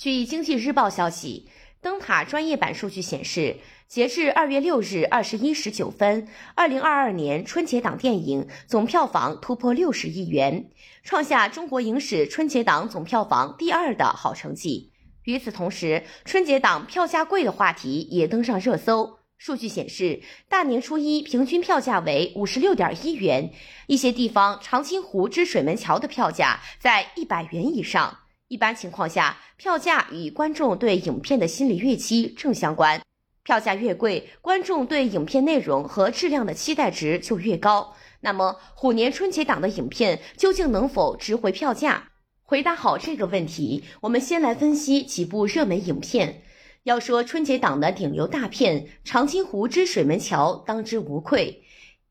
据经济日报消息，灯塔专业版数据显示，截至二月六日二十一时九分，二零二二年春节档电影总票房突破六十亿元，创下中国影史春节档总票房第二的好成绩。与此同时，春节档票价贵的话题也登上热搜。数据显示，大年初一平均票价为五十六点一元，一些地方长青湖之水门桥的票价在一百元以上。一般情况下，票价与观众对影片的心理预期正相关。票价越贵，观众对影片内容和质量的期待值就越高。那么，虎年春节档的影片究竟能否值回票价？回答好这个问题，我们先来分析几部热门影片。要说春节档的顶流大片，《长津湖之水门桥》当之无愧。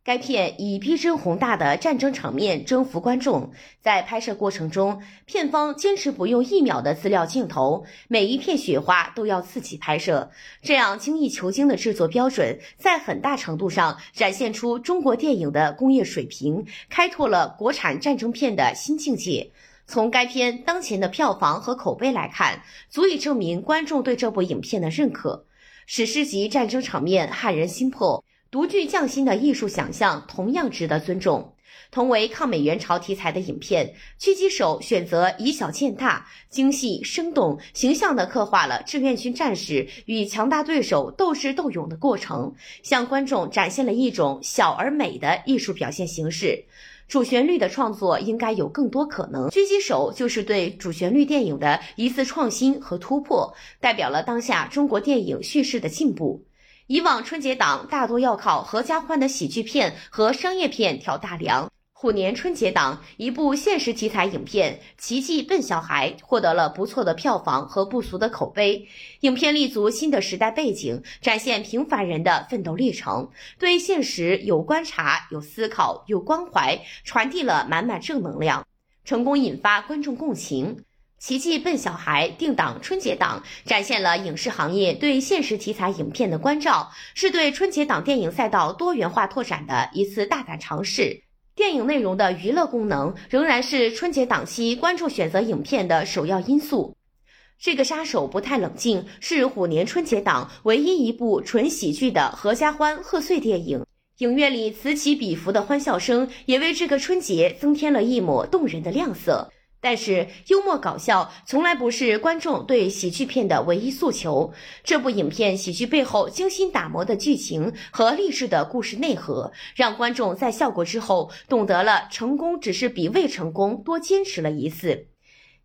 该片以逼真宏大的战争场面征服观众，在拍摄过程中，片方坚持不用一秒的资料镜头，每一片雪花都要自己拍摄。这样精益求精的制作标准，在很大程度上展现出中国电影的工业水平，开拓了国产战争片的新境界。从该片当前的票房和口碑来看，足以证明观众对这部影片的认可。史诗级战争场面撼人心魄。独具匠心的艺术想象同样值得尊重。同为抗美援朝题材的影片，《狙击手》选择以小见大，精细生动、形象地刻画了志愿军战士与强大对手斗智斗勇的过程，向观众展现了一种小而美的艺术表现形式。主旋律的创作应该有更多可能，《狙击手》就是对主旋律电影的一次创新和突破，代表了当下中国电影叙事的进步。以往春节档大多要靠合家欢的喜剧片和商业片挑大梁，虎年春节档一部现实题材影片《奇迹笨小孩》获得了不错的票房和不俗的口碑。影片立足新的时代背景，展现平凡人的奋斗历程，对现实有观察、有思考、有关怀，传递了满满正能量，成功引发观众共情。奇迹笨小孩定档春节档，展现了影视行业对现实题材影片的关照，是对春节档电影赛道多元化拓展的一次大胆尝试。电影内容的娱乐功能仍然是春节档期观众选择影片的首要因素。这个杀手不太冷静是虎年春节档唯一一部纯喜剧的合家欢贺岁电影，影院里此起彼伏的欢笑声也为这个春节增添了一抹动人的亮色。但是，幽默搞笑从来不是观众对喜剧片的唯一诉求。这部影片喜剧背后精心打磨的剧情和励志的故事内核，让观众在笑过之后懂得了成功只是比未成功多坚持了一次。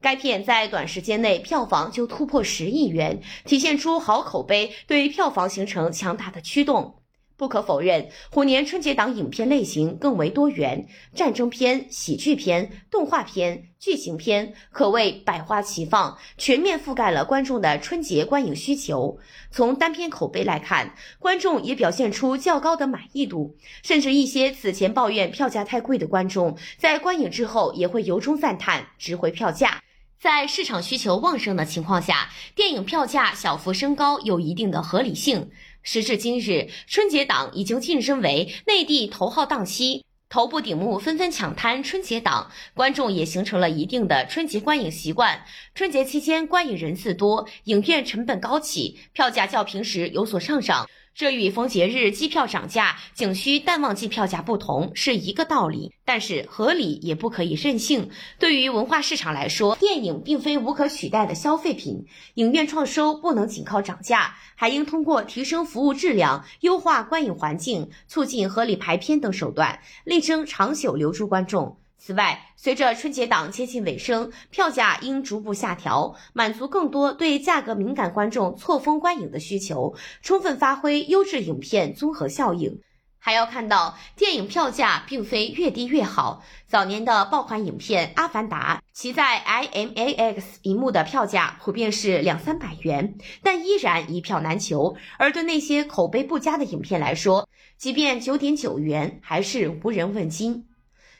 该片在短时间内票房就突破十亿元，体现出好口碑对票房形成强大的驱动。不可否认，虎年春节档影片类型更为多元，战争片、喜剧片、动画片、剧情片可谓百花齐放，全面覆盖了观众的春节观影需求。从单片口碑来看，观众也表现出较高的满意度，甚至一些此前抱怨票价太贵的观众，在观影之后也会由衷赞叹值回票价。在市场需求旺盛的情况下，电影票价小幅升高有一定的合理性。时至今日，春节档已经晋升为内地头号档期，头部顶目纷纷抢滩春节档，观众也形成了一定的春节观影习惯。春节期间观影人次多，影院成本高起，票价较平时有所上涨。这与逢节日机票涨价、景区淡旺季票价不同是一个道理，但是合理也不可以任性。对于文化市场来说，电影并非无可取代的消费品，影院创收不能仅靠涨价，还应通过提升服务质量、优化观影环境、促进合理排片等手段，力争长久留住观众。此外，随着春节档接近尾声，票价应逐步下调，满足更多对价格敏感观众错峰观影的需求，充分发挥优质影片综合效应。还要看到，电影票价并非越低越好。早年的爆款影片《阿凡达》，其在 IMAX 银幕的票价普遍是两三百元，但依然一票难求。而对那些口碑不佳的影片来说，即便九点九元，还是无人问津。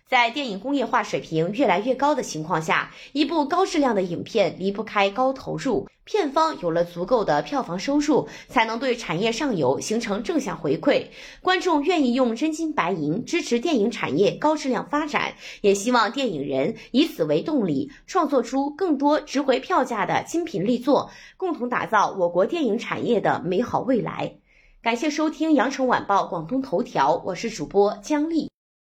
在电影工业化水平越来越高的情况下，一部高质量的影片离不开高投入。片方有了足够的票房收入，才能对产业上游形成正向回馈。观众愿意用真金白银支持电影产业高质量发展，也希望电影人以此为动力，创作出更多值回票价的精品力作，共同打造我国电影产业的美好未来。感谢收听羊城晚报广东头条，我是主播姜丽。